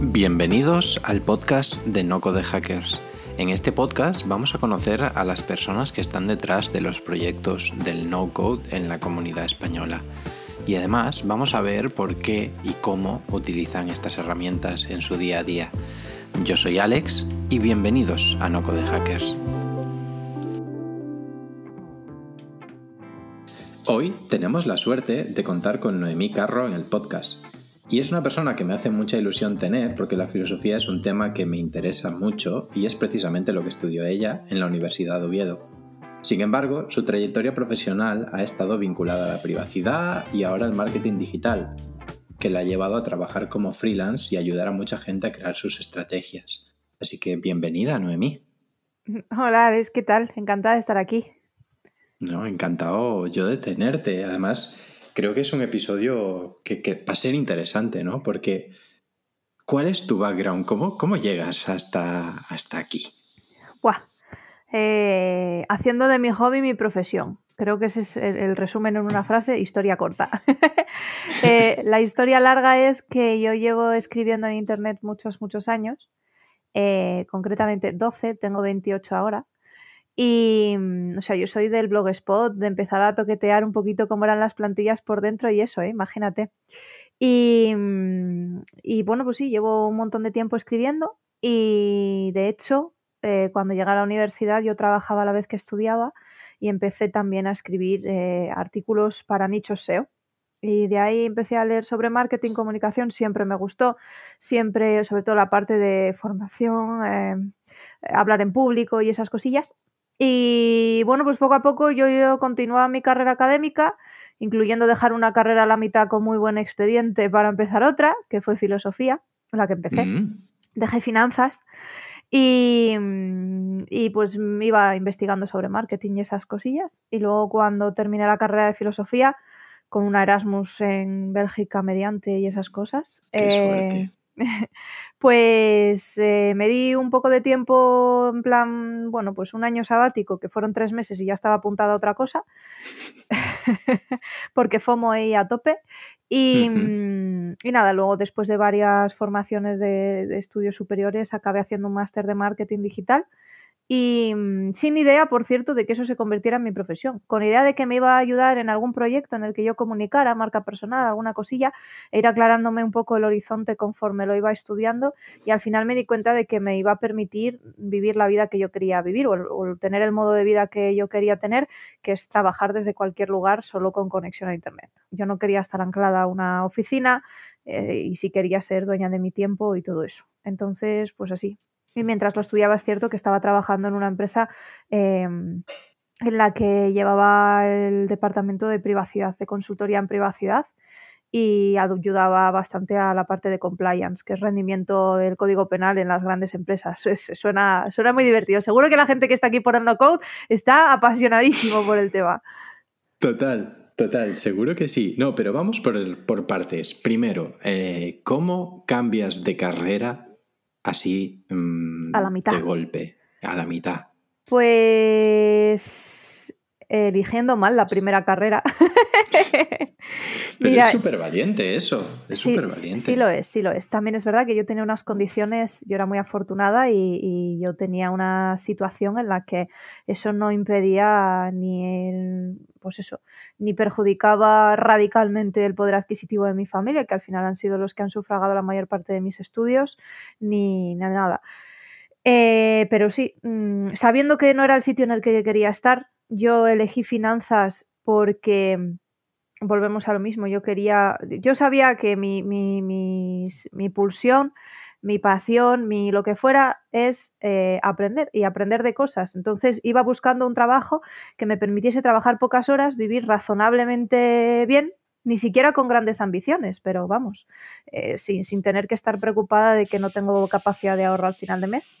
Bienvenidos al podcast de Noco de Hackers. En este podcast vamos a conocer a las personas que están detrás de los proyectos del no-code en la comunidad española. Y además vamos a ver por qué y cómo utilizan estas herramientas en su día a día. Yo soy Alex y bienvenidos a Noco de Hackers. Hoy tenemos la suerte de contar con Noemí Carro en el podcast. Y es una persona que me hace mucha ilusión tener porque la filosofía es un tema que me interesa mucho y es precisamente lo que estudió ella en la Universidad de Oviedo. Sin embargo, su trayectoria profesional ha estado vinculada a la privacidad y ahora al marketing digital, que la ha llevado a trabajar como freelance y ayudar a mucha gente a crear sus estrategias. Así que bienvenida, Noemí. Hola, Ares, ¿qué tal? Encantada de estar aquí. No, encantado yo de tenerte. Además, creo que es un episodio que, va a ser interesante, ¿no? Porque, ¿cuál es tu background? ¿Cómo, cómo llegas hasta, hasta aquí? Buah. Eh, haciendo de mi hobby mi profesión. Creo que ese es el, resumen en una frase, historia corta. Eh, la historia larga es que yo llevo escribiendo en Internet muchos, muchos años, eh, concretamente 12, tengo 28 ahora. Y, mm, o sea, yo soy del blogspot, de empezar a toquetear un poquito cómo eran las plantillas por dentro y eso, ¿eh? imagínate. Y, mm, y, bueno, pues sí, llevo un montón de tiempo escribiendo y de hecho, eh, cuando llegué a la universidad yo trabajaba a la vez que estudiaba y empecé también a escribir eh, artículos para nichos SEO. Y de ahí empecé a leer sobre marketing, comunicación, siempre me gustó, siempre, sobre todo la parte de formación, hablar en público y esas cosillas. Y bueno, pues poco a poco yo, yo continuaba mi carrera académica, incluyendo dejar una carrera a la mitad con muy buen expediente para empezar otra, que fue filosofía, la que empecé. Mm. Dejé finanzas y, y, pues iba investigando sobre marketing y esas cosillas. Y luego cuando terminé la carrera de filosofía, con una Erasmus en Bélgica mediante y esas cosas, eh, pues eh, me di un poco de tiempo, en plan, bueno, pues un año sabático, que fueron tres meses y ya estaba apuntada a otra cosa, porque FOMO ahí a tope. Y, mm, y, nada, luego después de varias formaciones de, de estudios superiores, acabé haciendo un máster de marketing digital y mm, sin idea, por cierto, de que eso se convirtiera en mi profesión, con idea de que me iba a ayudar en algún proyecto en el que yo comunicara, marca personal, alguna cosilla, e ir aclarándome un poco el horizonte conforme lo iba estudiando y al final me di cuenta de que me iba a permitir vivir la vida que yo quería vivir o, tener el modo de vida que yo quería tener, que es trabajar desde cualquier lugar solo con conexión a Internet. Yo no quería estar anclada a una oficina eh, y sí quería ser dueña de mi tiempo y todo eso. Entonces, pues así, y mientras lo estudiaba es cierto que estaba trabajando en una empresa em, en la que llevaba el departamento de privacidad, de consultoría en privacidad y ayudaba bastante a la parte de compliance, que es rendimiento del código penal en las grandes empresas. suena, suena muy divertido. Seguro que la gente que está aquí por Code está apasionadísimo por el tema. Total, total, seguro que sí. No, pero vamos por, por partes. Primero, eh, ¿cómo cambias de carrera así mm, a la mitad. de golpe, a la mitad? Pues eligiendo mal la primera carrera. Pero es súper valiente eso, es súper valiente. Sí, lo es, sí lo es. También es verdad que yo tenía unas condiciones, yo era muy afortunada y, yo tenía una situación en la que eso no impedía ni pues eso, ni perjudicaba radicalmente el poder adquisitivo de mi familia, que al final han sido los que han sufragado la mayor parte de mis estudios, ni nada. Eh, pero sí, mm, sabiendo que no era el sitio en el que quería estar, yo elegí finanzas porque mm, volvemos a lo mismo. Yo quería, yo sabía que mi, mi, mi, pulsión, mi pasión, mi lo que fuera es eh, aprender y aprender de cosas. Entonces iba buscando un trabajo que me permitiese trabajar pocas horas, vivir razonablemente bien, ni siquiera con grandes ambiciones, pero vamos, eh, sin, sin tener que estar preocupada de que no tengo capacidad de ahorro al final de mes.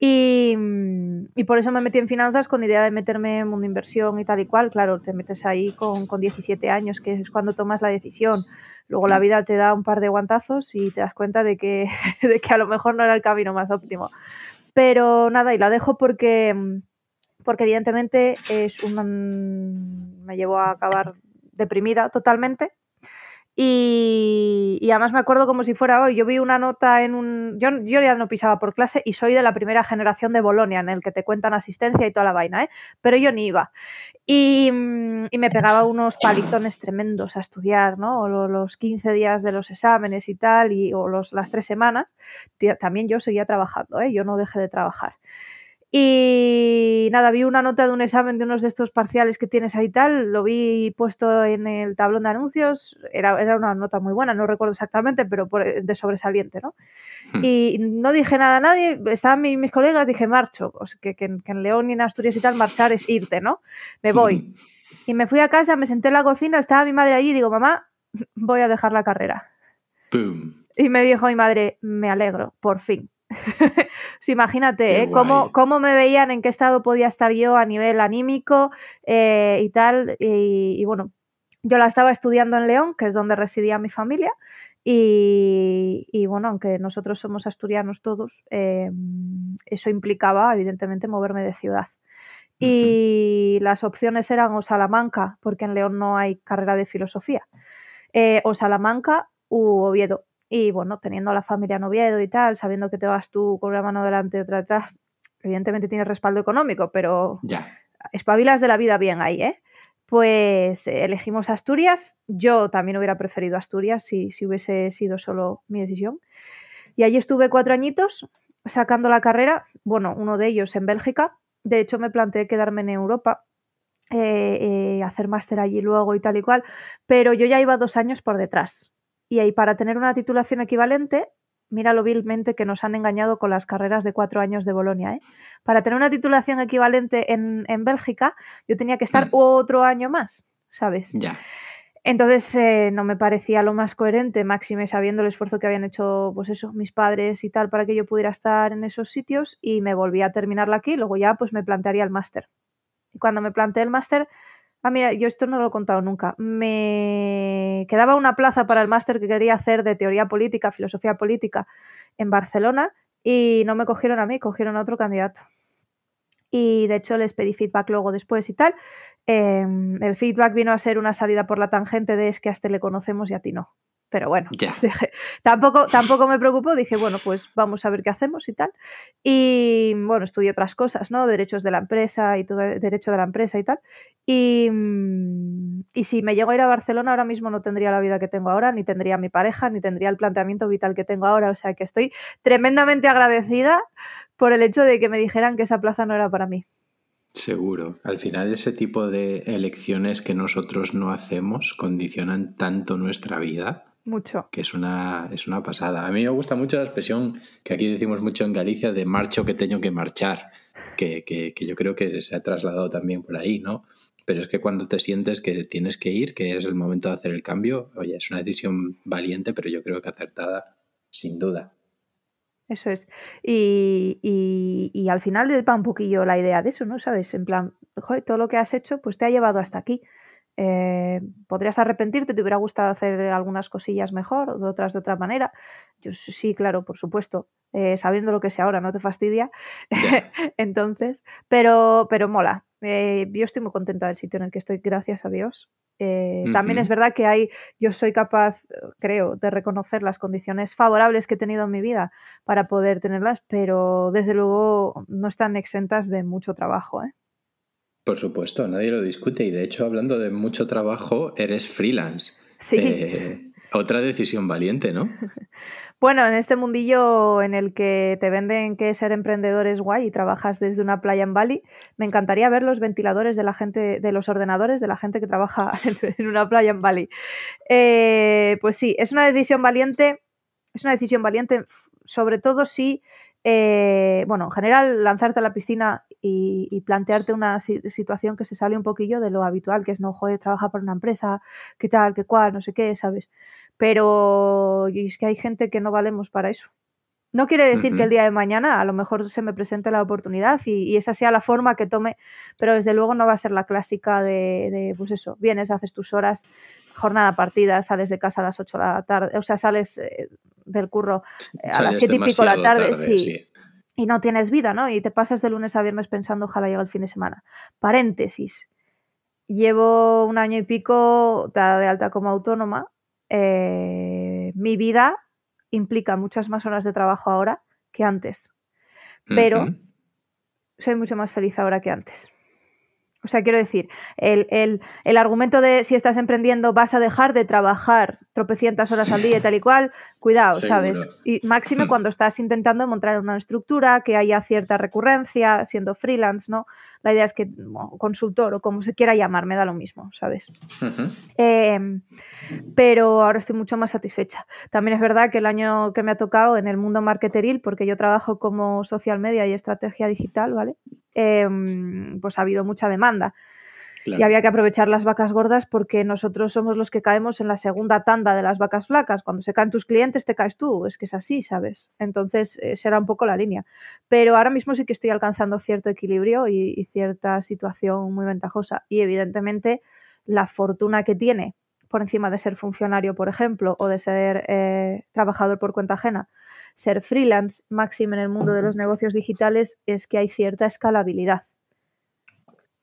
Mm, y, por eso me metí en finanzas con idea de meterme en mundo inversión y tal y cual. Claro, te metes ahí con, con 17 años, que es cuando tomas la decisión. Luego la vida te da un par de guantazos y te das cuenta de que, de que a lo mejor no era el camino más óptimo. Pero nada, y la dejo porque, mm, porque evidentemente es un, me llevó a acabar deprimida totalmente Y, además me acuerdo como si fuera hoy. Yo vi una nota en un. Yo, yo, ya no pisaba por clase y soy de la primera generación de Bolonia, en el que te cuentan asistencia y toda la vaina, ¿eh? Pero yo ni iba. Y, y me pegaba unos palizones tremendos a estudiar, ¿no? O los 15 días de los exámenes y tal, y, o los, las tres semanas. También yo seguía trabajando, ¿eh? Yo no dejé de trabajar. Y nada, vi una nota de un examen de unos de estos parciales que tienes ahí tal, lo vi puesto en el tablón de anuncios, era, era una nota muy buena, no recuerdo exactamente, pero de sobresaliente, ¿no? Hmm. Y no dije nada a nadie, estaban mis, mis colegas, dije marcho, o sea, que, que, en León y en Asturias y tal marchar es irte, ¿no? Me voy. Y me fui a casa, me senté en la cocina, estaba mi madre allí y digo, mamá, voy a dejar la carrera. Y me dijo mi madre, me alegro, por fin. Imagínate ¿eh? ¿Cómo, cómo, me veían, en qué estado podía estar yo a nivel anímico eh, y tal. Y, bueno, yo la estaba estudiando en León, que es donde residía mi familia. Y, bueno, aunque nosotros somos asturianos todos, eh, eso implicaba evidentemente moverme de ciudad. Y las opciones eran o Salamanca, porque en León no hay carrera de filosofía, o Salamanca u Oviedo. Y bueno, teniendo a la familia en Oviedo y tal, sabiendo que te vas tú con una mano delante y otra detrás, evidentemente tienes respaldo económico, pero ya. espabilas de la vida bien ahí, ¿eh? Pues eh, elegimos Asturias. Yo también hubiera preferido Asturias si, si hubiese sido solo mi decisión. Y allí estuve cuatro añitos sacando la carrera, bueno, uno de ellos en Bélgica. De hecho, me planteé quedarme en Europa, eh, eh, hacer máster allí luego y tal y cual, pero yo ya iba dos años por detrás. Y ahí para tener una titulación equivalente, mira lo vilmente que nos han engañado con las carreras de cuatro años de Bolonia. ¿eh? Para tener una titulación equivalente en, Bélgica, yo tenía que estar mm. otro año más, ¿sabes? Ya. Entonces eh, no me parecía lo más coherente, máxime sabiendo el esfuerzo que habían hecho, pues eso, mis padres y tal, para que yo pudiera estar en esos sitios y me volví a terminarla aquí, luego ya pues me plantearía el máster. Y cuando me planteé el máster, Ah, mira, yo esto no lo he contado nunca. Me quedaba una plaza para el máster que quería hacer de teoría política, filosofía política en Barcelona y no me cogieron a mí, cogieron a otro candidato. Y de hecho les pedí feedback luego después y tal. Em, el feedback vino a ser una salida por la tangente de es que a este le conocemos y a ti no pero bueno, tampoco, tampoco me preocupó, dije, bueno, pues vamos a ver qué hacemos y tal. Y bueno, estudié otras cosas, ¿no? Derechos de la empresa y todo derecho de la empresa y tal. Y, y si me llego a ir a Barcelona ahora mismo no tendría la vida que tengo ahora, ni tendría mi pareja, ni tendría el planteamiento vital que tengo ahora. O sea que estoy tremendamente agradecida por el hecho de que me dijeran que esa plaza no era para mí. Seguro. Al final ese tipo de elecciones que nosotros no hacemos condicionan tanto nuestra vida mucho. Que es una, es una pasada. A mí me gusta mucho la expresión que aquí decimos mucho en Galicia de marcho que tengo que marchar, que, que, que yo creo que se ha trasladado también por ahí, ¿no? Pero es que cuando te sientes que tienes que ir, que es el momento de hacer el cambio, oye, es una decisión valiente, pero yo creo que acertada, sin duda. Eso es. Y, y, y al final va un poquillo la idea de eso, ¿no? ¿Sabes? En plan, joder, todo lo que has hecho, pues te ha llevado hasta aquí. Eh, podrías arrepentirte, te hubiera gustado hacer algunas cosillas mejor, otras de otra manera. Yo sí, claro, por supuesto, eh, sabiendo lo que sé ahora, no te fastidia. Entonces, pero, pero mola. Eh, yo estoy muy contenta del sitio en el que estoy, gracias a Dios. También es verdad que hay, yo soy capaz, creo, de reconocer las condiciones favorables que he tenido en mi vida para poder tenerlas, pero desde luego no están exentas de mucho trabajo. ¿eh? Por supuesto, nadie lo discute y de hecho hablando de mucho trabajo, eres freelance. Sí. Eh, otra decisión valiente, ¿no? Bueno, en este mundillo en el que te venden que ser emprendedor es guay y trabajas desde una playa en Bali, me encantaría ver los ventiladores de la gente, de los ordenadores de la gente que trabaja en una playa en Bali. Eh, pues sí, es una decisión valiente, es una decisión valiente, sobre todo si eh, bueno, en general, lanzarte a la piscina y, plantearte una situación que se sale un poquillo de lo habitual, que es no, joder, trabaja por una empresa, qué tal, qué cual, no sé qué, ¿sabes? Pero es que hay gente que no valemos para eso. No quiere decir que el día de mañana a lo mejor se me presente la oportunidad y, esa sea la forma que tome, pero desde luego no va a ser la clásica de, pues eso, vienes, haces tus horas, jornada partida, sales de casa a las 8 de la tarde, o sea, sales eh, del curro eh, a las 7 y pico de la tarde, sí, Y no tienes vida, ¿no? Y te pasas de lunes a viernes pensando, ojalá llegue el fin de semana. Paréntesis. Llevo un año y pico de alta como autónoma eh, mi vida implica muchas más horas de trabajo ahora que antes. Pero soy mucho más feliz ahora que antes. O sea, quiero decir, el, argumento de si estás emprendiendo vas a dejar de trabajar tropecientas horas al día y tal y cual, cuidado, ¿sabes? Y máxime cuando estás intentando montar una estructura, que haya cierta recurrencia, siendo freelance, ¿no? La idea es que, consultor o como se quiera llamar, me da lo mismo, ¿sabes? Em, pero ahora estoy mucho más satisfecha. También es verdad que el año que me ha tocado en el mundo marketeril, porque yo trabajo como social media y estrategia digital, ¿vale? Em, pues ha habido mucha demanda. Y había que aprovechar las vacas gordas porque nosotros somos los que caemos en la segunda tanda de las vacas flacas. Cuando se caen tus clientes, te caes tú. Es que es así, ¿sabes? Entonces, será un poco la línea. Pero ahora mismo sí que estoy alcanzando cierto equilibrio y, cierta situación muy ventajosa. Y evidentemente, la fortuna que tiene por encima de ser funcionario, por ejemplo, o de ser eh, trabajador por cuenta ajena, ser freelance, máximo en el mundo de los negocios digitales, es que hay cierta escalabilidad.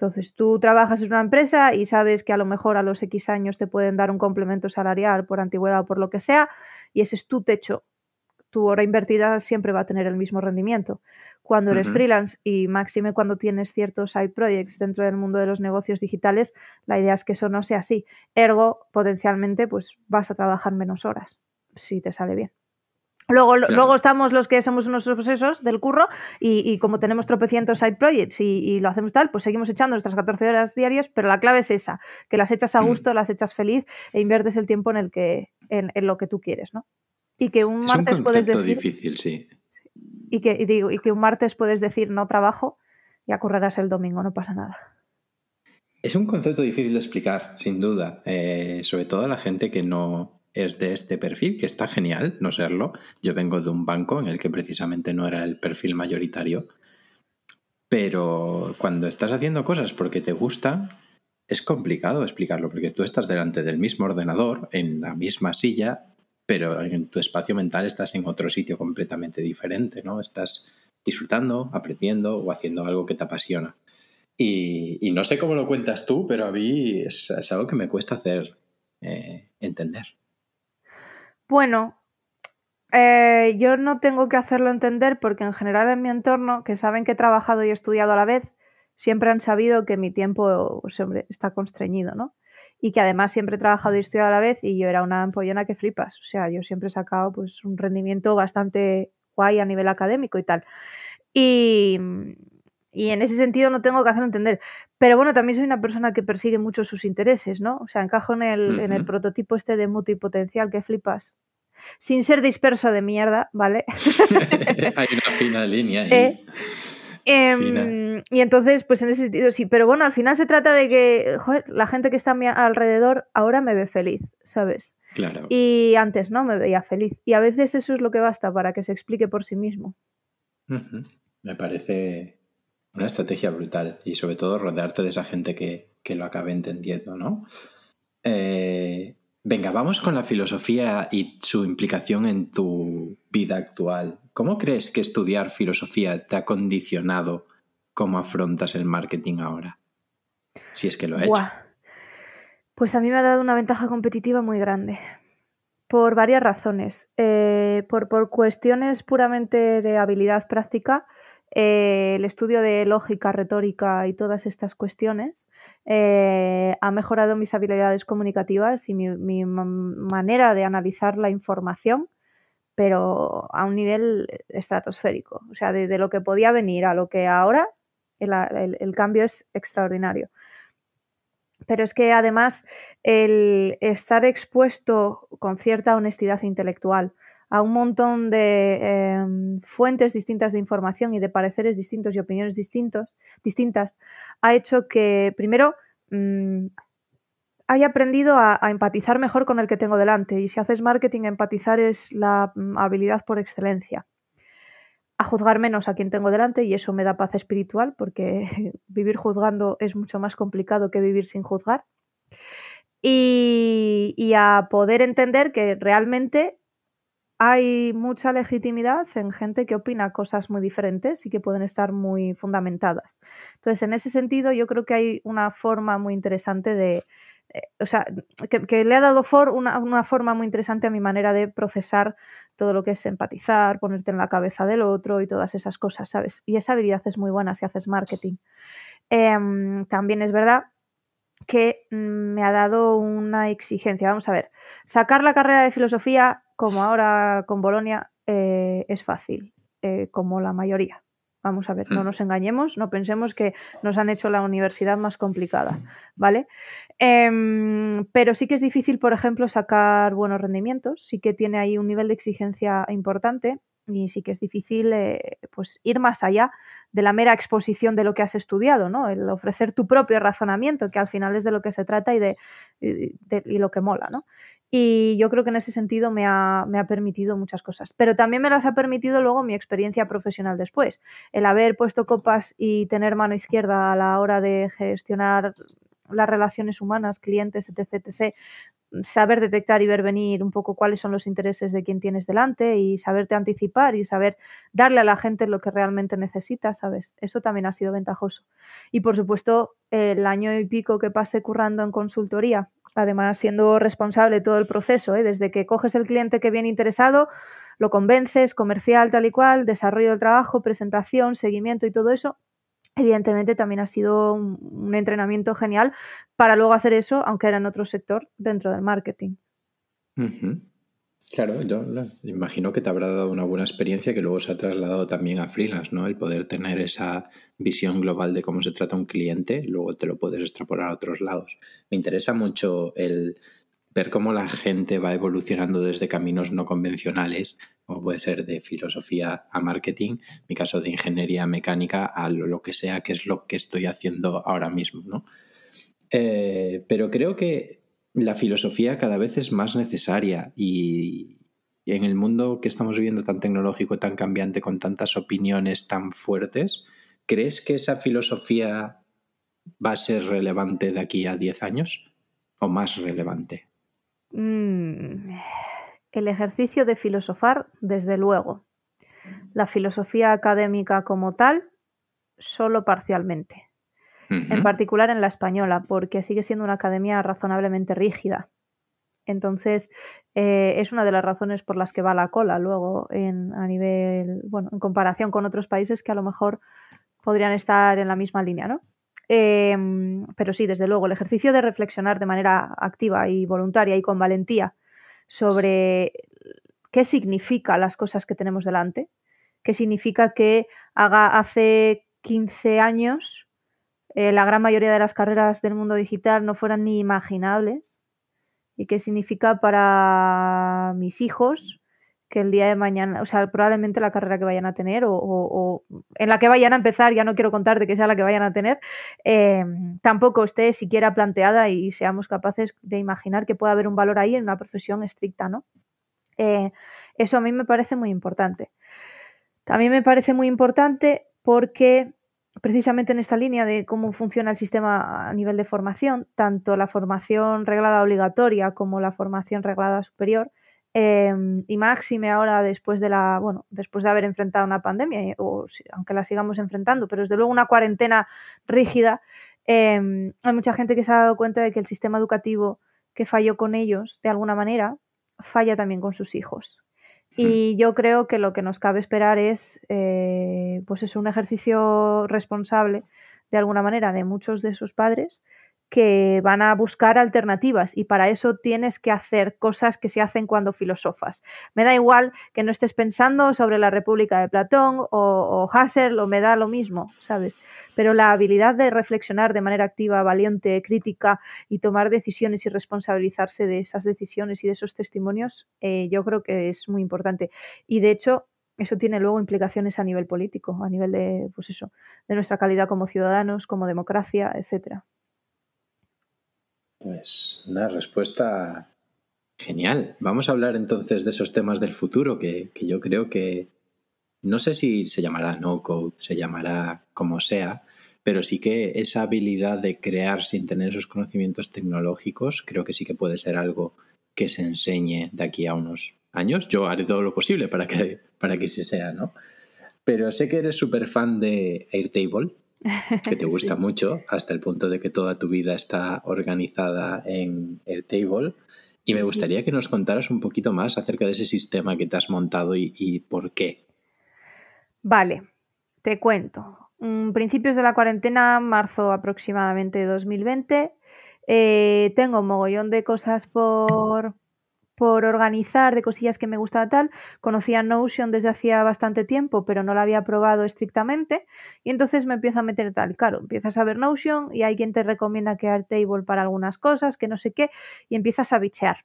Entonces, tú trabajas en una empresa y sabes que a lo mejor a los X años te pueden dar un complemento salarial por antigüedad o por lo que sea, y ese es tu techo. Tu hora invertida siempre va a tener el mismo rendimiento. Cuando eres freelance y máxime cuando tienes ciertos side projects dentro del mundo de los negocios digitales, la idea es que eso no sea así. Ergo, potencialmente, pues vas a trabajar menos horas, si te sale bien. Luego, luego estamos los que somos unos obsesos del curro y, como tenemos tropecientos side projects y, lo hacemos tal, pues seguimos echando nuestras 14 horas diarias, pero la clave es esa, que las echas a mm. gusto, las echas feliz e inviertes el tiempo en el que en, lo que tú quieres, ¿no? Y que un martes puedes decir difícil, sí. Y que, digo, y que un martes puedes decir no trabajo y acurrarás el domingo, no pasa nada. Es un concepto difícil de explicar, sin duda, eh, sobre todo a la gente que no, es de este perfil, que está genial no serlo. Yo vengo de un banco en el que precisamente no era el perfil mayoritario. Pero cuando estás haciendo cosas porque te gusta, es complicado explicarlo, porque tú estás delante del mismo ordenador, en la misma silla, pero en tu espacio mental estás en otro sitio completamente diferente, ¿no? Estás disfrutando, aprendiendo o haciendo algo que te apasiona. Y, no sé cómo lo cuentas tú, pero a mí es, algo que me cuesta hacer eh, entender. Bueno, eh, yo no tengo que hacerlo entender porque en general en mi entorno, que saben que he trabajado y he estudiado a la vez, siempre han sabido que mi tiempo pues, está constreñido, ¿no? Y que además siempre he trabajado y estudiado a la vez y yo era una ampollona que flipas. O sea, yo siempre he sacado pues, un rendimiento bastante guay a nivel académico y tal. Y, y en ese sentido no tengo que hacerlo entender. Pero bueno, también soy una persona que persigue mucho sus intereses, ¿no? O sea, encajo en el, en el prototipo este de multipotencial que flipas. Sin ser disperso de mierda, ¿vale? Hay una fina línea ahí. Eh, em, y entonces, pues en ese sentido sí. Pero bueno, al final se trata de que, joder, la gente que está a mi alrededor ahora me ve feliz, ¿sabes? Claro. Y antes no me veía feliz. Y a veces eso es lo que basta para que se explique por sí mismo. Me parece una estrategia brutal y sobre todo rodearte de esa gente que, lo acabe entendiendo, ¿no? Eh, venga, vamos con la filosofía y su implicación en tu vida actual. ¿Cómo crees que estudiar filosofía te ha condicionado cómo afrontas el marketing ahora? Si es que lo ha hecho. Pues a mí me ha dado una ventaja competitiva muy grande. Por varias razones. Eh, por, por cuestiones puramente de habilidad práctica eh, el estudio de lógica, retórica y todas estas cuestiones eh, ha mejorado mis habilidades comunicativas y mi, manera de analizar la información, pero a un nivel estratosférico. O sea, de, lo que podía venir a lo que ahora, el cambio es extraordinario. Pero es que además el estar expuesto con cierta honestidad intelectual, a un montón de em, fuentes distintas de información y de pareceres distintos y opiniones distintos, distintas, ha hecho que, primero, mm, haya aprendido a, empatizar mejor con el que tengo delante. Y si haces marketing, empatizar es la mm, habilidad por excelencia. A juzgar menos a quien tengo delante y eso me da paz espiritual porque vivir juzgando es mucho más complicado que vivir sin juzgar. y a poder entender que realmente hay mucha legitimidad en gente que opina cosas muy diferentes y que pueden estar muy fundamentadas. Entonces, en ese sentido, yo creo que hay una forma muy interesante de eh, o sea, que, le ha dado for una, una, forma muy interesante a mi manera de procesar todo lo que es empatizar, ponerte en la cabeza del otro y todas esas cosas, ¿sabes? Y esa habilidad es muy buena si haces marketing. Em, también es verdad que mm, me ha dado una exigencia. Vamos a ver, sacar la carrera de filosofía, como ahora con Bolonia, eh, es fácil, eh, como la mayoría. Vamos a ver, no mm. nos engañemos, no pensemos que nos han hecho la universidad más complicada, ¿vale? Em, pero sí que es difícil, por ejemplo, sacar buenos rendimientos, sí que tiene ahí un nivel de exigencia importante y sí que es difícil eh, pues ir más allá de la mera exposición de lo que has estudiado, ¿no? El ofrecer tu propio razonamiento, que al final es de lo que se trata y de, y lo que mola, ¿no? Y yo creo que en ese sentido me ha, me ha, permitido muchas cosas. Pero también me las ha permitido luego mi experiencia profesional después. El haber puesto copas y tener mano izquierda a la hora de gestionar las relaciones humanas, clientes, etc, etc, saber detectar y ver venir un poco cuáles son los intereses de quien tienes delante y saberte anticipar y saber darle a la gente lo que realmente necesita, ¿sabes? Eso también ha sido ventajoso. Y por supuesto, el año y pico que pasé currando en consultoría, además siendo responsable de todo el proceso, ¿eh? desde que coges el cliente que viene interesado, lo convences, comercial tal y cual, desarrollo del trabajo, presentación, seguimiento y todo eso, evidentemente también ha sido un, entrenamiento genial para luego hacer eso, aunque era en otro sector dentro del marketing. Claro, yo imagino que te habrá dado una buena experiencia que luego se ha trasladado también a freelance, ¿no? El poder tener esa visión global de cómo se trata un cliente, luego te lo puedes extrapolar a otros lados. Me interesa mucho el ver cómo la gente va evolucionando desde caminos no convencionales, como puede ser de filosofía a marketing, mi caso de ingeniería mecánica a lo que sea, que es lo que estoy haciendo ahora mismo, ¿no? Eh, pero creo que la filosofía cada vez es más necesaria y en el mundo que estamos viviendo tan tecnológico, tan cambiante, con tantas opiniones tan fuertes, ¿crees que esa filosofía va a ser relevante de aquí a 10 años o más relevante? Mm, el ejercicio de filosofar, desde luego. La filosofía académica como tal, solo parcialmente. En particular en la española, porque sigue siendo una academia razonablemente rígida. Entonces, eh, es una de las razones por las que va la cola luego en, a nivel, bueno, en comparación con otros países que a lo mejor podrían estar en la misma línea, ¿no? Em, pero sí, desde luego, el ejercicio de reflexionar de manera activa y voluntaria y con valentía sobre qué significa las cosas que tenemos delante, qué significa que haga hace 15 años eh, la gran mayoría de las carreras del mundo digital no fueran ni imaginables y qué significa para mis hijos que el día de mañana, o sea, probablemente la carrera que vayan a tener o, en la que vayan a empezar, ya no quiero contar de que sea la que vayan a tener, eh, tampoco esté siquiera planteada y seamos capaces de imaginar que pueda haber un valor ahí en una profesión estricta, ¿no? Eh, eso a mí me parece muy importante. También me parece muy importante porque precisamente en esta línea de cómo funciona el sistema a nivel de formación, tanto la formación reglada obligatoria como la formación reglada superior, Em, y máxime ahora después de la, bueno, después de haber enfrentado una pandemia, o aunque la sigamos enfrentando, pero desde luego una cuarentena rígida, em, hay mucha gente que se ha dado cuenta de que el sistema educativo que falló con ellos, de alguna manera, falla también con sus hijos. Y yo creo que lo que nos cabe esperar es, eh, pues es un ejercicio responsable, de alguna manera, de muchos de sus padres, que van a buscar alternativas y para eso tienes que hacer cosas que se hacen cuando filosofas. Me da igual que no estés pensando sobre la República de Platón o, o Husserl o me da lo mismo, ¿sabes? Pero la habilidad de reflexionar de manera activa, valiente, crítica y tomar decisiones y responsabilizarse de esas decisiones y de esos testimonios, eh, yo creo que es muy importante. Y de hecho, eso tiene luego implicaciones a nivel político, a nivel de, pues eso, de nuestra calidad como ciudadanos, como democracia, etcétera. Pues una respuesta genial. Vamos a hablar entonces de esos temas del futuro que, yo creo que no sé si se llamará no code, se llamará como sea, pero sí que esa habilidad de crear sin tener esos conocimientos tecnológicos creo que sí que puede ser algo que se enseñe de aquí a unos años. Yo haré todo lo posible para que, para que sea, ¿no? Pero sé que eres súper fan de Airtable que te gusta mucho, hasta el punto de que toda tu vida está organizada en Airtable. Y me gustaría que nos contaras un poquito más acerca de ese sistema que te has montado y, por qué. Vale, te cuento. Mm, principios de la cuarentena, marzo aproximadamente de 2020, eh, tengo un mogollón de cosas por, por organizar, de cosillas que me gustaba tal. Conocía Notion desde hacía bastante tiempo, pero no la había probado estrictamente. Y entonces me empiezo a meter tal. Claro, empiezas a ver Notion y hay quien te recomienda crear table para algunas cosas, que no sé qué, y empiezas a bichear.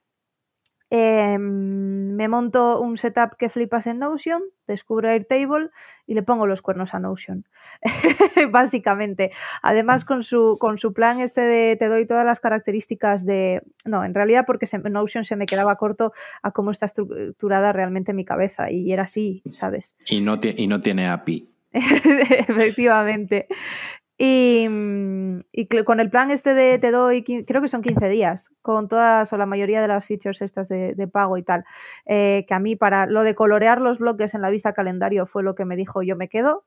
Em, me monto un setup que flipas en Notion, descubro Airtable y le pongo los cuernos a Notion. Básicamente. Además, con su, con su plan este de te doy todas las características de. No, en realidad porque Notion se me quedaba corto a cómo está estructurada realmente mi cabeza. Y era así, ¿sabes? Y no, y no tiene API. Efectivamente. Y, mm, con el plan este de te doy, creo que son 15 días, con todas o la mayoría de las features estas de, pago y tal, eh, que a mí para lo de colorear los bloques en la vista calendario fue lo que me dijo yo me quedo,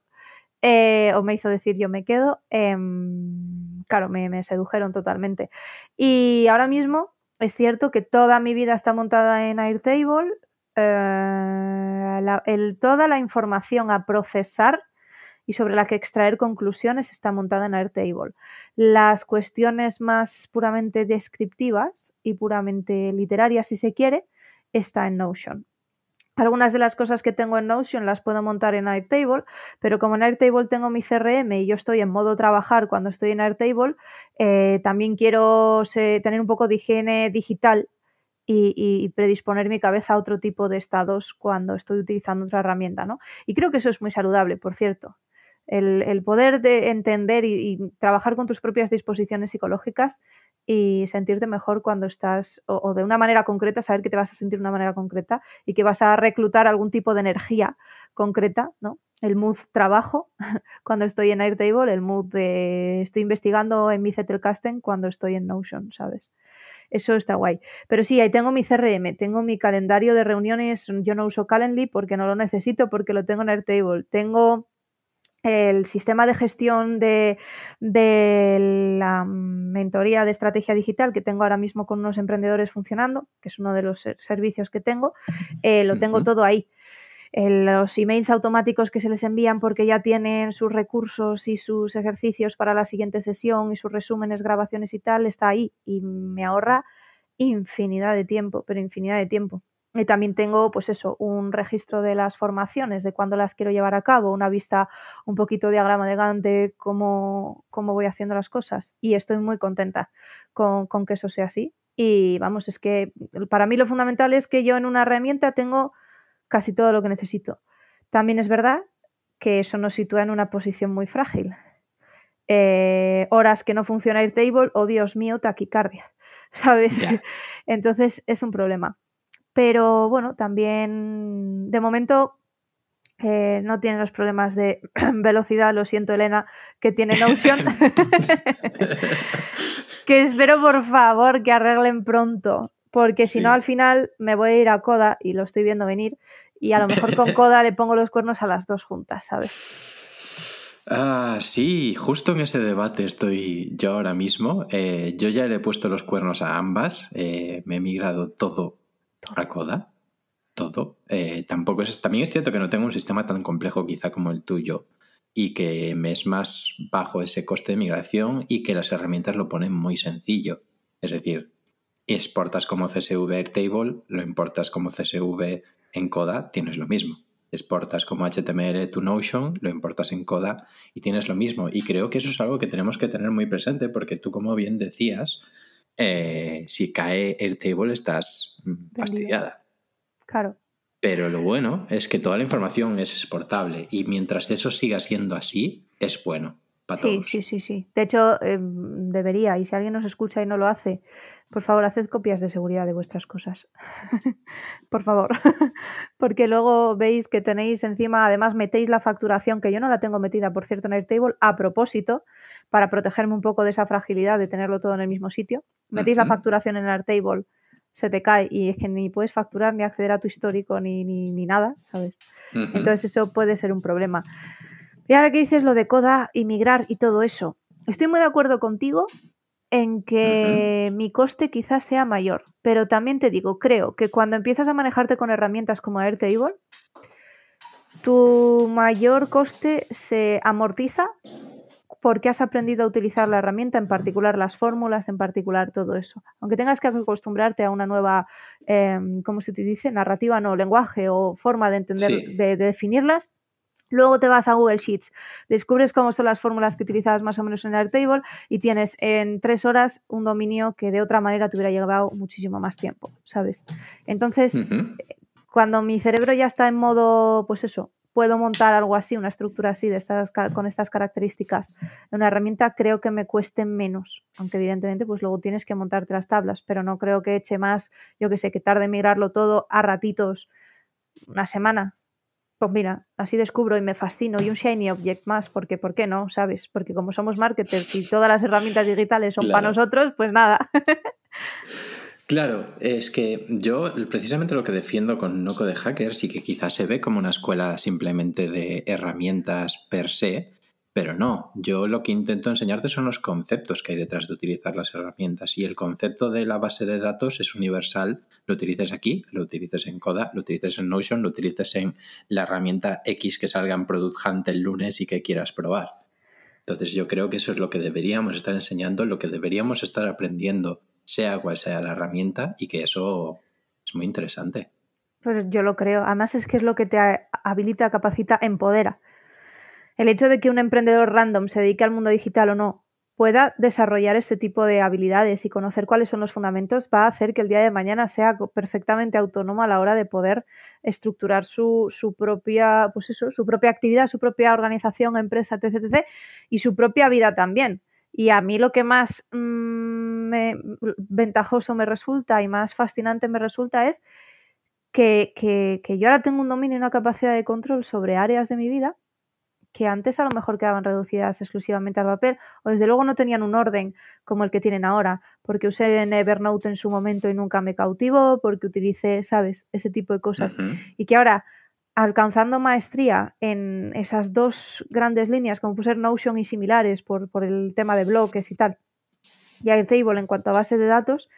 eh, o me hizo decir yo me quedo, em, claro, me, sedujeron totalmente. Y ahora mismo es cierto que toda mi vida está montada en Airtable, eh, toda la información a procesar y sobre la que extraer conclusiones está montada en Airtable. Las cuestiones más puramente descriptivas y puramente literarias, si se quiere, está en Notion. Algunas de las cosas que tengo en Notion las puedo montar en Airtable, pero como en Airtable tengo mi CRM y yo estoy en modo trabajar cuando estoy en Airtable, eh, también quiero tener un poco de higiene digital y, predisponer mi cabeza a otro tipo de estados cuando estoy utilizando otra herramienta, ¿no? Y creo que eso es muy saludable, por cierto el, poder de entender y, trabajar con tus propias disposiciones psicológicas y sentirte mejor cuando estás, o, de una manera concreta, saber que te vas a sentir de una manera concreta y que vas a reclutar algún tipo de energía concreta, ¿no? El mood trabajo cuando estoy en Airtable, el mood de estoy investigando en mi Zettelkasten cuando estoy en Notion, ¿sabes? Eso está guay. Pero sí, ahí tengo mi CRM, tengo mi calendario de reuniones. Yo no uso Calendly porque no lo necesito, porque lo tengo en Airtable. Tengo el sistema de gestión de, la mentoría de estrategia digital que tengo ahora mismo con unos emprendedores funcionando, que es uno de los servicios que tengo, eh, lo tengo todo ahí. los emails automáticos que se les envían porque ya tienen sus recursos y sus ejercicios para la siguiente sesión y sus resúmenes, grabaciones y tal, está ahí y me ahorra infinidad de tiempo, pero infinidad de tiempo. Y también tengo, pues eso, un registro de las formaciones, de cuándo las quiero llevar a cabo, una vista, un poquito diagrama de Gantt de cómo, cómo voy haciendo las cosas. Y estoy muy contenta con, con, que eso sea así. Y vamos, es que para mí lo fundamental es que yo en una herramienta tengo casi todo lo que necesito. También es verdad que eso nos sitúa en una posición muy frágil. Eh, horas que no funciona Airtable, oh Dios mío, taquicardia, ¿sabes? Entonces es un problema. Pero bueno, también de momento eh, no tiene los problemas de velocidad, lo siento Elena, que tiene Notion. que espero por favor que arreglen pronto, porque si no al final me voy a ir a Coda y lo estoy viendo venir y a lo mejor con Coda le pongo los cuernos a las dos juntas, ¿sabes? Ah, sí, justo en ese debate estoy yo ahora mismo. Eh, yo ya le he puesto los cuernos a ambas, eh, me he migrado todo a Coda, todo. Eh, tampoco es, también es cierto que no tengo un sistema tan complejo quizá como el tuyo y que me es más bajo ese coste de migración y que las herramientas lo ponen muy sencillo. Es decir, exportas como CSV Airtable, lo importas como CSV en Coda, tienes lo mismo. Exportas como HTML to Notion, lo importas en Coda y tienes lo mismo. Y creo que eso es algo que tenemos que tener muy presente porque tú, como bien decías, eh, si cae el table estás fastidiada. Claro. Pero lo bueno es que toda la información es exportable y mientras eso siga siendo así, es bueno. Para sí, sí, sí, sí. De hecho, em, debería. Y si alguien nos escucha y no lo hace, por favor, haced copias de seguridad de vuestras cosas. por favor. Porque luego veis que tenéis encima, además metéis la facturación, que yo no la tengo metida, por cierto, en Airtable, a propósito, para protegerme un poco de esa fragilidad de tenerlo todo en el mismo sitio. Metéis la facturación en Airtable, se te cae y es que ni puedes facturar ni acceder a tu histórico ni, ni, nada, ¿sabes? Entonces eso puede ser un problema. Y ahora que dices lo de coda, inmigrar y todo eso, estoy muy de acuerdo contigo en que mi coste quizás sea mayor, pero también te digo, creo que cuando empiezas a manejarte con herramientas como Airtable, tu mayor coste se amortiza porque has aprendido a utilizar la herramienta, en particular las fórmulas, en particular todo eso. Aunque tengas que acostumbrarte a una nueva, em, ¿cómo se te dice? Narrativa, no, lenguaje o forma de entender, de, definirlas, Luego te vas a Google Sheets, descubres cómo son las fórmulas que utilizabas más o menos en Airtable y tienes en tres horas un dominio que de otra manera te hubiera llevado muchísimo más tiempo, ¿sabes? Entonces, cuando mi cerebro ya está en modo, pues eso, puedo montar algo así, una estructura así de estas, con estas características en una herramienta, creo que me cueste menos. Aunque evidentemente, pues luego tienes que montarte las tablas, pero no creo que eche más, yo que sé, que tarde en migrarlo todo a ratitos, una semana, pues mira, así descubro y me fascino y un Shiny Object más, porque ¿por qué no? ¿Sabes? Porque como somos marketers y todas las herramientas digitales son para nosotros, pues nada. Claro, es que yo precisamente lo que defiendo con Noco de Hackers y que quizás se ve como una escuela simplemente de herramientas per se, pero no, yo lo que intento enseñarte son los conceptos que hay detrás de utilizar las herramientas. Y el concepto de la base de datos es universal. Lo utilices aquí, lo utilices en Coda, lo utilices en Notion, lo utilices en la herramienta X que salga en Product Hunt el lunes y que quieras probar. Entonces yo creo que eso es lo que deberíamos estar enseñando, lo que deberíamos estar aprendiendo, sea cual sea la herramienta, y que eso es muy interesante. Pues yo lo creo. Además es que es lo que te habilita, capacita, empodera el hecho de que un emprendedor random se dedique al mundo digital o no pueda desarrollar este tipo de habilidades y conocer cuáles son los fundamentos va a hacer que el día de mañana sea perfectamente autónomo a la hora de poder estructurar su, propia, pues eso, su propia actividad, su propia organización, empresa, etc, y su propia vida también. Y a mí lo que más mm, ventajoso me resulta y más fascinante me resulta es que, que yo ahora tengo un dominio y una capacidad de control sobre áreas de mi vida que antes a lo mejor quedaban reducidas exclusivamente al papel o desde luego no tenían un orden como el que tienen ahora, porque usé en Evernote en su momento y nunca me cautivó, porque utilicé, sabes, ese tipo de cosas. Y que ahora, alcanzando maestría en esas dos grandes líneas, como puede ser Notion y similares por, el tema de bloques y tal, y Airtable en cuanto a base de datos,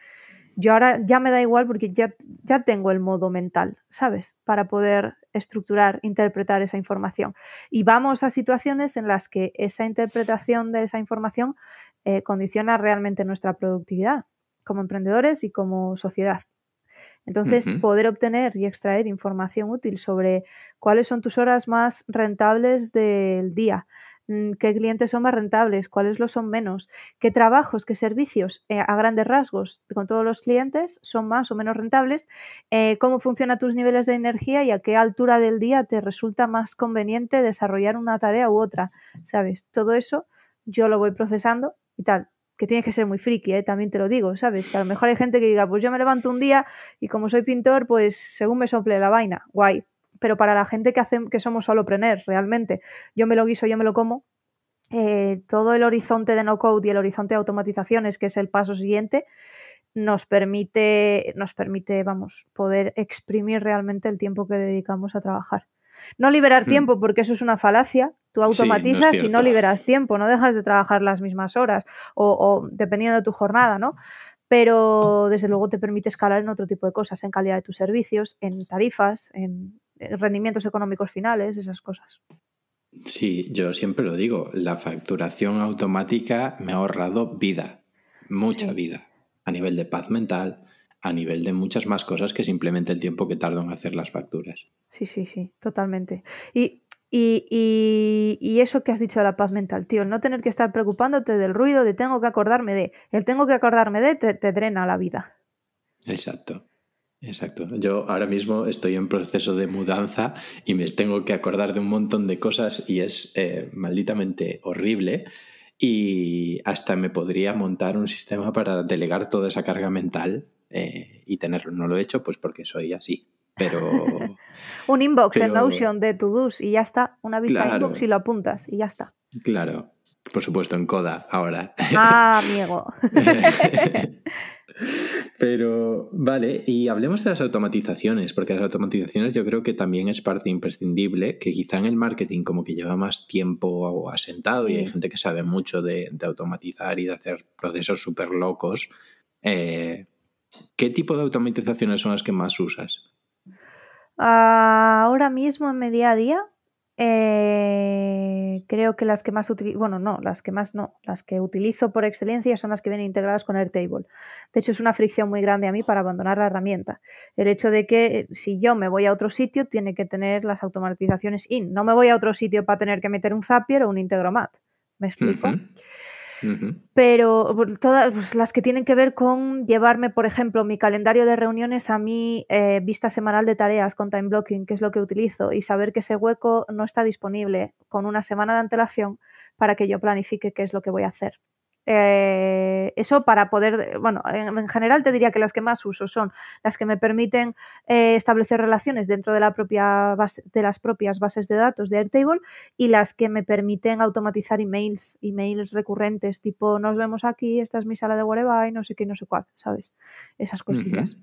yo ahora ya me da igual porque ya, ya tengo el modo mental, ¿sabes? Para poder estructurar, interpretar esa información. Y vamos a situaciones en las que esa interpretación de esa información eh, condiciona realmente nuestra productividad como emprendedores y como sociedad. Entonces, poder obtener y extraer información útil sobre cuáles son tus horas más rentables del día, Mm, qué clientes son más rentables, cuáles lo son menos, qué trabajos, qué servicios eh, a grandes rasgos con todos los clientes son más o menos rentables, eh, cómo funcionan tus niveles de energía y a qué altura del día te resulta más conveniente desarrollar una tarea u otra, ¿sabes? Todo eso yo lo voy procesando y tal que tienes que ser muy friki, ¿eh? también te lo digo, ¿sabes? Que a lo mejor hay gente que diga, pues yo me levanto un día y como soy pintor, pues según me sople la vaina, guay, pero para la gente que, hace, que somos solopreneur, realmente, yo me lo guiso, yo me lo como, eh, todo el horizonte de no code y el horizonte de automatizaciones, que es el paso siguiente, nos permite, nos permite, vamos, poder exprimir realmente el tiempo que dedicamos a trabajar. No liberar hmm. tiempo, porque eso es una falacia. Tú automatizas y no liberas tiempo, no dejas de trabajar las mismas horas o, o, dependiendo de tu jornada, ¿no? Pero desde luego te permite escalar en otro tipo de cosas, en calidad de tus servicios, en tarifas, en rendimientos económicos finales, esas cosas. Sí, yo siempre lo digo, la facturación automática me ha ahorrado vida, mucha vida, a nivel de paz mental, a nivel de muchas más cosas que simplemente el tiempo que tardo en hacer las facturas. Sí, sí, sí, totalmente. Y, y, y, eso que has dicho de la paz mental, tío, el no tener que estar preocupándote del ruido, de tengo que acordarme de, el tengo que acordarme de, te drena la vida. Exacto. Exacto. Yo ahora mismo estoy en proceso de mudanza y me tengo que acordar de un montón de cosas y es eh, malditamente horrible. Y hasta me podría montar un sistema para delegar toda esa carga mental eh, y tenerlo. No lo he hecho pues porque soy así. Pero. un inbox en Notion de to-dos y ya está. Una vista inbox y lo apuntas y ya está. Claro. Por supuesto, en Coda ahora. Ah, amigo. Pero, vale, y hablemos de las automatizaciones, porque las automatizaciones yo creo que también es parte imprescindible, que quizá en el marketing como que lleva más tiempo asentado y hay gente que sabe mucho de, automatizar y de hacer procesos súper locos. Eh, ¿Qué tipo de automatizaciones son las que más usas? ahora mismo en mi día a día, eh, creo que las que más utilizo, bueno, no, las que más no, las que utilizo por excelencia son las que vienen integradas con Airtable. De hecho, es una fricción muy grande a mí para abandonar la herramienta. El hecho de que eh, si yo me voy a otro sitio, tiene que tener las automatizaciones in. No me voy a otro sitio para tener que meter un Zapier o un Integromat. ¿Me explico? Pero todas pues, las que tienen que ver con llevarme, por ejemplo, mi calendario de reuniones a mi eh, vista semanal de tareas con time blocking, que es lo que utilizo, y saber que ese hueco no está disponible con una semana de antelación para que yo planifique qué es lo que voy a hacer. Eh, eso para poder, bueno, en, general te diría que las que más uso son las que me permiten eh, establecer relaciones dentro de, la propia base, de las propias bases de datos de Airtable y las que me permiten automatizar emails, emails recurrentes, tipo nos vemos aquí, esta es mi sala de whatever y no sé qué, no sé cuál, ¿sabes? Esas cosillas.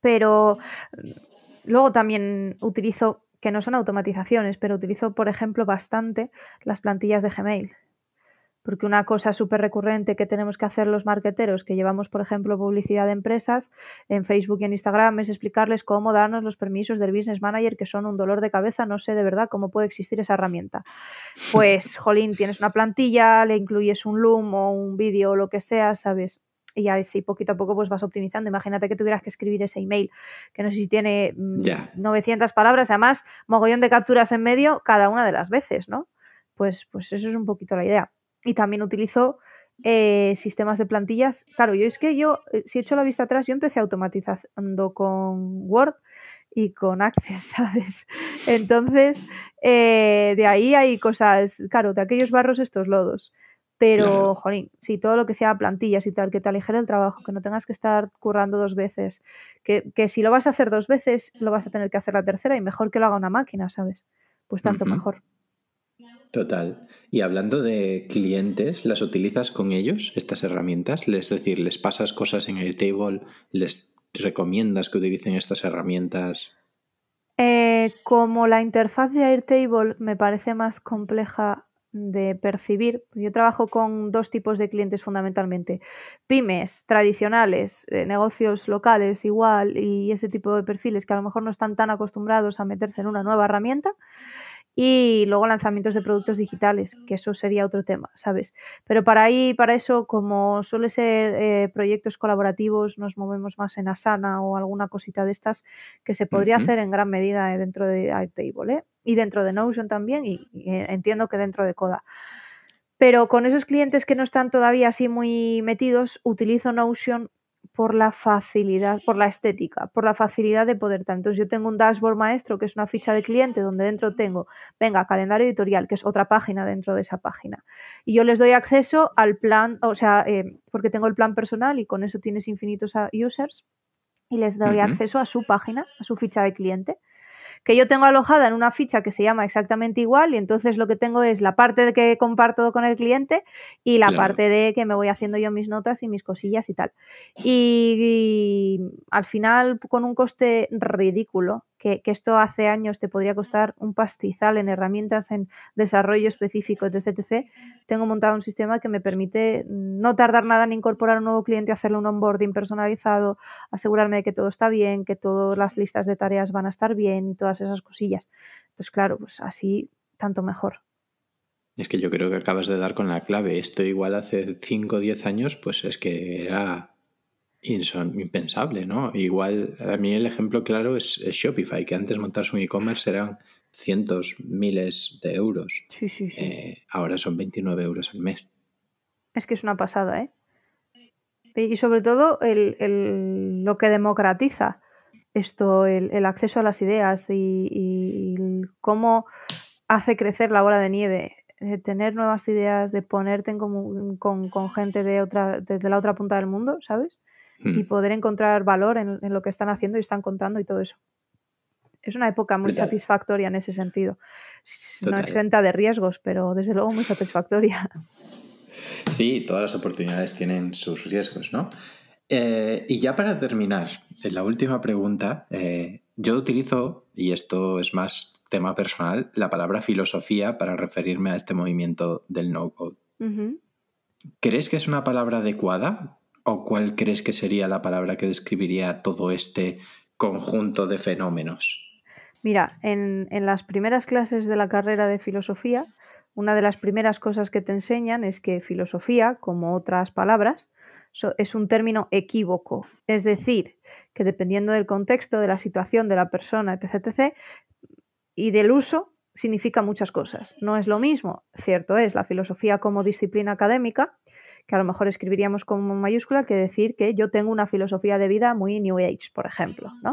Pero luego también utilizo, que no son automatizaciones, pero utilizo, por ejemplo, bastante las plantillas de Gmail porque una cosa súper recurrente que tenemos que hacer los marqueteros que llevamos, por ejemplo, publicidad de empresas en Facebook y en Instagram es explicarles cómo darnos los permisos del Business Manager, que son un dolor de cabeza. No sé de verdad cómo puede existir esa herramienta. Pues, jolín, tienes una plantilla, le incluyes un Loom o un vídeo o lo que sea, ¿sabes? y así poquito a poco pues vas optimizando. Imagínate que tuvieras que escribir ese email, que no sé si tiene 900 mm, palabras, además mogollón de capturas en medio cada una de las veces, ¿no? Pues, pues eso es un poquito la idea y también utilizo eh, sistemas de plantillas. Claro, yo es que yo, eh, si he hecho la vista atrás, yo empecé automatizando con Word y con Access, ¿sabes? Entonces, eh, de ahí hay cosas, claro, de aquellos barros estos lodos. Pero, jolín, si todo lo que sea plantillas y tal, que te aligere el trabajo, que no tengas que estar currando dos veces, que, que, si lo vas a hacer dos veces, lo vas a tener que hacer la tercera y mejor que lo haga una máquina, ¿sabes? Pues tanto mejor. Total. Y hablando de clientes, ¿las utilizas con ellos, estas herramientas? Es decir, ¿les pasas cosas en Airtable? ¿Les recomiendas que utilicen estas herramientas? Eh, como la interfaz de Airtable me parece más compleja de percibir, yo trabajo con dos tipos de clientes fundamentalmente. Pymes tradicionales, eh, negocios locales igual y ese tipo de perfiles que a lo mejor no están tan acostumbrados a meterse en una nueva herramienta y luego lanzamientos de productos digitales, que eso sería otro tema, ¿sabes? Pero para ahí, para eso, como suele ser eh, proyectos colaborativos, nos movemos más en Asana o alguna cosita de estas que se podría hacer en gran medida eh, dentro de Airtable, ¿eh? Y dentro de Notion también, y, entiendo que dentro de Coda. Pero con esos clientes que no están todavía así muy metidos, utilizo Notion por la facilidad, por la estética, por la facilidad de poder tal. Entonces yo tengo un dashboard maestro que es una ficha de cliente donde dentro tengo, venga, calendario editorial, que es otra página dentro de esa página. Y yo les doy acceso al plan, o sea, eh, porque tengo el plan personal y con eso tienes infinitos users y les doy acceso a su página, a su ficha de cliente que yo tengo alojada en una ficha que se llama exactamente igual y entonces lo que tengo es la parte de que comparto con el cliente y la parte de que me voy haciendo yo mis notas y mis cosillas y tal. Y, al final con un coste ridículo, que, esto hace años te podría costar un pastizal en herramientas, en desarrollo específico, etc, etc. Tengo montado un sistema que me permite no tardar nada en incorporar un nuevo cliente, hacerle un onboarding personalizado, asegurarme de que todo está bien, que todas las listas de tareas van a estar bien y todo esas cosillas. Entonces, claro, pues así tanto mejor. Es que yo creo que acabas de dar con la clave. Esto igual hace 5 o 10 años, pues es que era impensable, ¿no? Igual, a mí el ejemplo claro es, Shopify, que antes montarse un e-commerce eran cientos, miles de euros. Sí, sí, sí. Eh, ahora son 29 euros al mes. Es que es una pasada, ¿eh? Y sobre todo el, lo que democratiza esto, el, acceso a las ideas y, cómo hace crecer la bola de nieve, de tener nuevas ideas, de ponerte en común con, gente de otra, desde la otra punta del mundo, ¿sabes? Y hmm. poder encontrar valor en, lo que están haciendo y están contando y todo eso. Es una época muy satisfactoria en ese sentido. No exenta de riesgos, pero desde luego muy satisfactoria. Sí, todas las oportunidades tienen sus riesgos, ¿no? Eh, y ya para terminar, en la última pregunta, eh, yo utilizo, y esto es más tema personal, la palabra filosofía para referirme a este movimiento del no-code. ¿Crees que es una palabra adecuada? ¿O cuál crees que sería la palabra que describiría todo este conjunto de fenómenos? Mira, en, las primeras clases de la carrera de filosofía, una de las primeras cosas que te enseñan es que filosofía, como otras palabras, es un término equívoco. Es decir, que dependiendo del contexto, de la situación, de la persona, etc., etc., y del uso, significa muchas cosas. No es lo mismo, cierto es, la filosofía como disciplina académica, que a lo mejor escribiríamos como mayúscula, que decir que yo tengo una filosofía de vida muy New Age, por ejemplo. ¿no?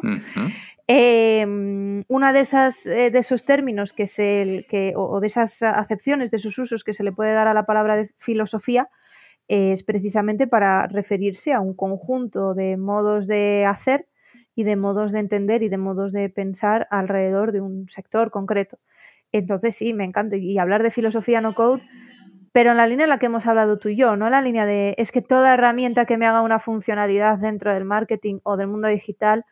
Em, una de esas eh, de esos términos que se que, o de esas acepciones, de esos usos que se le puede dar a la palabra de filosofía, es precisamente para referirse a un conjunto de modos de hacer y de modos de entender y de modos de pensar alrededor de un sector concreto. Entonces sí, me encanta. Y hablar de filosofía no code, pero en la línea en la que hemos hablado tú y yo, no la línea de es que toda herramienta que me haga una funcionalidad dentro del marketing o del mundo digital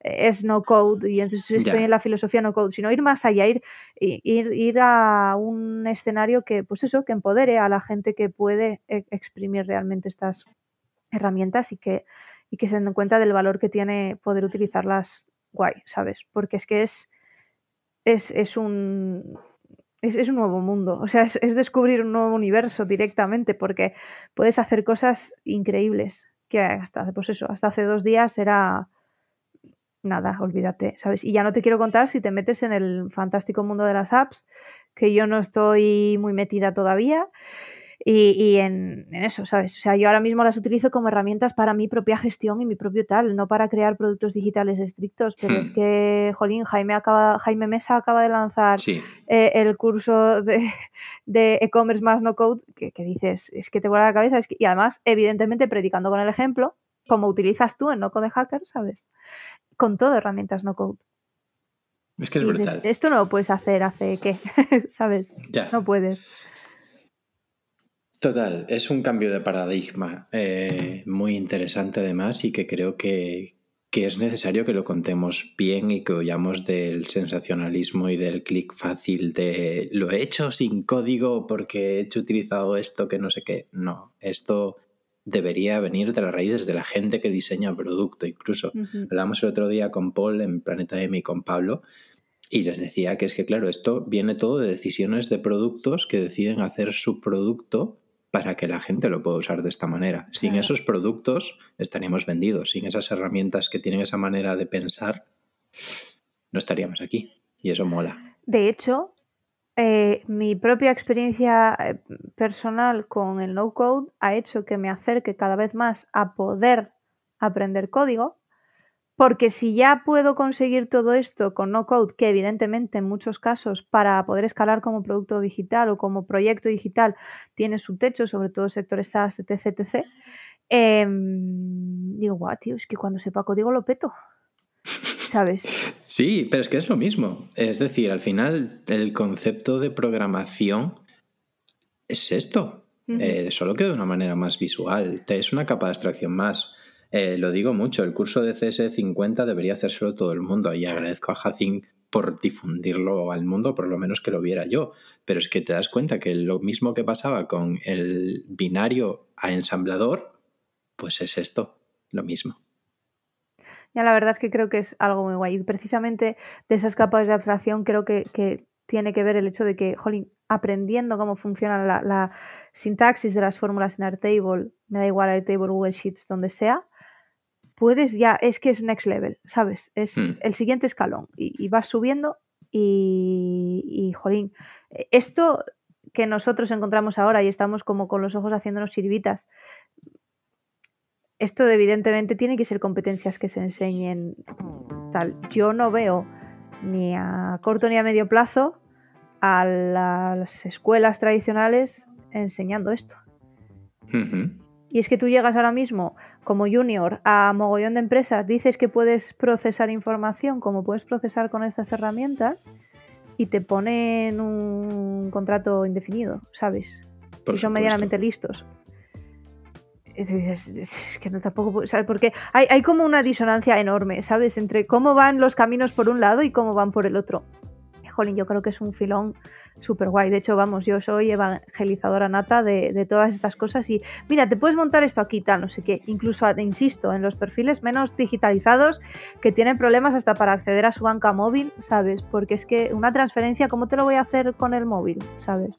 eh, es no code y entonces estoy en la filosofía no code, sino ir más allá, ir, ir, ir a un escenario que, pues eso, que empodere a la gente que puede e, exprimir realmente estas herramientas y que, y que se den cuenta del valor que tiene poder utilizarlas guay, ¿sabes? Porque es que es, es, un, es, un nuevo mundo, o sea, es, descubrir un nuevo universo directamente porque puedes hacer cosas increíbles que hasta, pues eso, hasta hace dos días era nada, olvídate, ¿sabes? Y ya no te quiero contar si te metes en el fantástico mundo de las apps, que yo no estoy muy metida todavía y, en, eso, ¿sabes? O sea, yo ahora mismo las utilizo como herramientas para mi propia gestión y mi propio tal, no para crear productos digitales estrictos, pero es hmm. que, jolín, Jaime, acaba, Jaime Mesa acaba de lanzar eh, el curso de, e-commerce más no code, que, dices, es que te vuela la cabeza, y además, evidentemente, predicando con el ejemplo, como utilizas tú en No Code Hacker, ¿sabes? Con todo herramientas no code. Es que es brutal. Esto no lo puedes hacer hace qué, ¿sabes? No puedes. Total, es un cambio de paradigma eh, muy interesante además y que creo que, es necesario que lo contemos bien y que huyamos del sensacionalismo y del clic fácil de lo he hecho sin código porque he hecho utilizado esto que no sé qué. No, esto debería venir de las raíces de la gente que diseña producto incluso. Hablamos el otro día con Paul en Planeta M y con Pablo y les decía que es que claro, esto viene todo de decisiones de productos que deciden hacer su producto para que la gente lo pueda usar de esta manera. Sin esos productos estaríamos vendidos, sin esas herramientas que tienen esa manera de pensar, no estaríamos aquí. Y eso mola. De hecho, eh, mi propia experiencia eh, personal con el no code ha hecho que me acerque cada vez más a poder aprender código porque si ya puedo conseguir todo esto con no code, que evidentemente en muchos casos para poder escalar como producto digital o como proyecto digital tiene su techo, sobre todo sectores SaaS, etc, etc. Em, digo, guau, tío, es que cuando sepa código lo peto. ¿Sabes? Sí, pero es que es lo mismo. Es decir, al final el concepto de programación es esto. Eh, solo que de una manera más visual. Es una capa de abstracción más. Eh, lo digo mucho, el curso de CS50 debería hacérselo todo el mundo y agradezco a Hacing por difundirlo al mundo, por lo menos que lo viera yo. Pero es que te das cuenta que lo mismo que pasaba con el binario a ensamblador, pues es esto, lo mismo. Ya la verdad es que creo que es algo muy guay. Y precisamente de esas capas de abstracción creo que, tiene que ver el hecho de que, jolín, aprendiendo cómo funciona la, la sintaxis de las fórmulas en Airtable, me da igual Airtable, Google Sheets, donde sea, puedes ya, es que es next level, ¿sabes? Es hmm. el siguiente escalón y, vas subiendo y, y, jolín, esto que nosotros encontramos ahora y estamos como con los ojos haciéndonos sirvitas, esto evidentemente tiene que ser competencias que se enseñen tal. Yo no veo ni a corto ni a medio plazo a las escuelas tradicionales enseñando esto. Y es que tú llegas ahora mismo como junior a mogollón de empresas, dices que puedes procesar información como puedes procesar con estas herramientas y te ponen un contrato indefinido, ¿sabes? y son medianamente listos. dices, es que no tampoco, ¿sabes? Porque hay, hay como una disonancia enorme, ¿sabes? Entre cómo van los caminos por un lado y cómo van por el otro. Jolín, yo creo que es un filón súper guay. De hecho, vamos, yo soy evangelizadora nata de, todas estas cosas y mira, te puedes montar esto aquí, tal, no sé qué. Incluso, insisto, en los perfiles menos digitalizados que tienen problemas hasta para acceder a su banca móvil, ¿sabes? Porque es que una transferencia, ¿cómo te lo voy a hacer con el móvil, ¿sabes?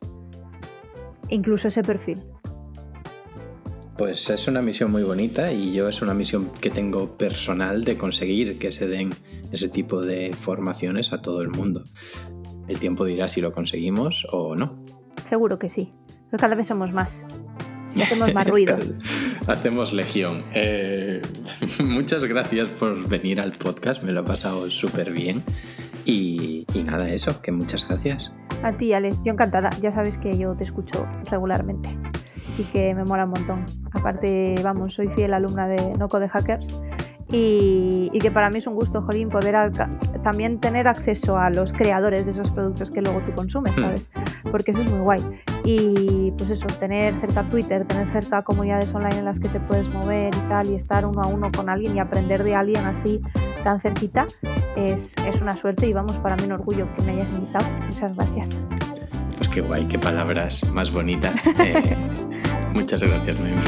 Incluso ese perfil. Pues es una misión muy bonita y yo es una misión que tengo personal de conseguir que se den ese tipo de formaciones a todo el mundo. El tiempo dirá si lo conseguimos o no. Seguro que sí. Pero cada vez somos más. Y hacemos más ruido. hacemos legión. Eh, muchas gracias por venir al podcast. Me lo he pasado súper bien. Y, y nada, eso, que muchas gracias. A ti, Alex. Yo encantada. Ya sabes que yo te escucho regularmente y que me mola un montón. Aparte, vamos, soy fiel alumna de Noco de Hackers y, que para mí es un gusto, Jolín, poder también tener acceso a los creadores de esos productos que luego tú consumes, hmm. ¿sabes? Porque eso es muy guay. Y pues eso, tener cerca Twitter, tener cerca comunidades online en las que te puedes mover y tal, y estar uno a uno con alguien y aprender de alguien así tan cerquita, es, es una suerte y vamos, para mí un orgullo que me hayas invitado. Muchas gracias. Pues qué guay, qué palabras más bonitas. Eh, muchas gracias, Noemi.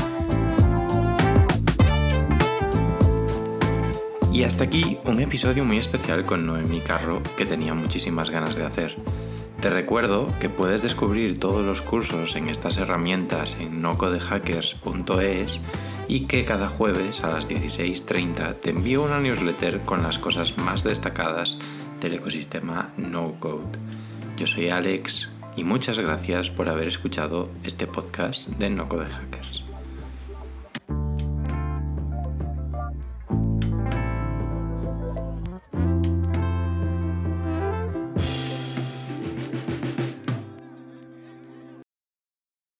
Y hasta aquí un episodio muy especial con Noemi Carro que tenía muchísimas ganas de hacer. Te recuerdo que puedes descubrir todos los cursos en estas herramientas en nocodehackers.es y que cada jueves a las 16.30 te envío una newsletter con las cosas más destacadas del ecosistema No Code. Yo soy Alex y muchas gracias por haber escuchado este podcast de No Code Hackers.